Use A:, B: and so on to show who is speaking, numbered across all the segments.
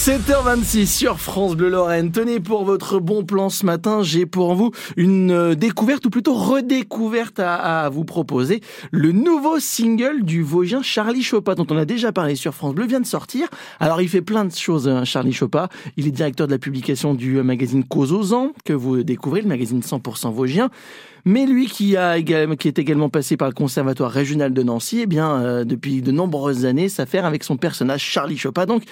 A: 7h26 sur France Bleu Lorraine. Tenez pour votre bon plan ce matin, j'ai pour vous une euh, découverte ou plutôt redécouverte à, vous proposer. Le nouveau single du Vosgien Charlie Chopin dont on a déjà parlé sur France Bleu vient de sortir. Alors il fait plein de choses hein, Charlie Chopin. Il est directeur de la publication du euh, magazine Cause aux Ans que vous découvrez, le magazine 100% vosgien. Mais lui qui a qui est également passé par le Conservatoire régional de Nancy, eh bien euh, depuis de nombreuses années s'affaire avec son personnage Charlie Chopin. Donc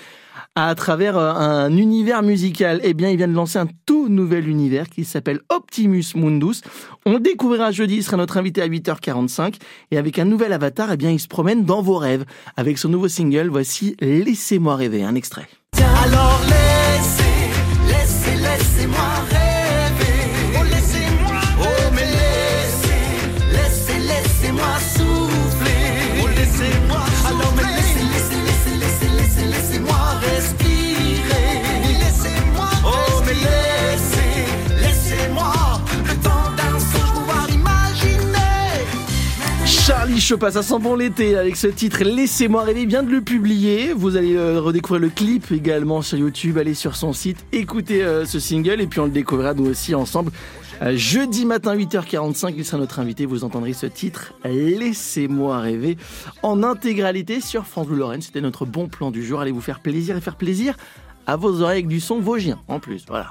A: à travers euh, un univers musical. Eh bien, il vient de lancer un tout nouvel univers qui s'appelle Optimus Mundus. On découvrira jeudi, il sera notre invité à 8h45. Et avec un nouvel avatar, eh bien, il se promène dans vos rêves. Avec son nouveau single, voici Laissez-moi rêver, un extrait. Charlie Chopin, ça sent bon l'été avec ce titre Laissez-moi rêver, vient de le publier. Vous allez euh, redécouvrir le clip également sur YouTube, allez sur son site, écoutez euh, ce single et puis on le découvrira nous aussi ensemble. Euh, jeudi matin 8h45, il sera notre invité, vous entendrez ce titre Laissez-moi rêver en intégralité sur France Bleu Lorraine. C'était notre bon plan du jour, allez vous faire plaisir et faire plaisir à vos oreilles avec du son vosgien en plus. Voilà.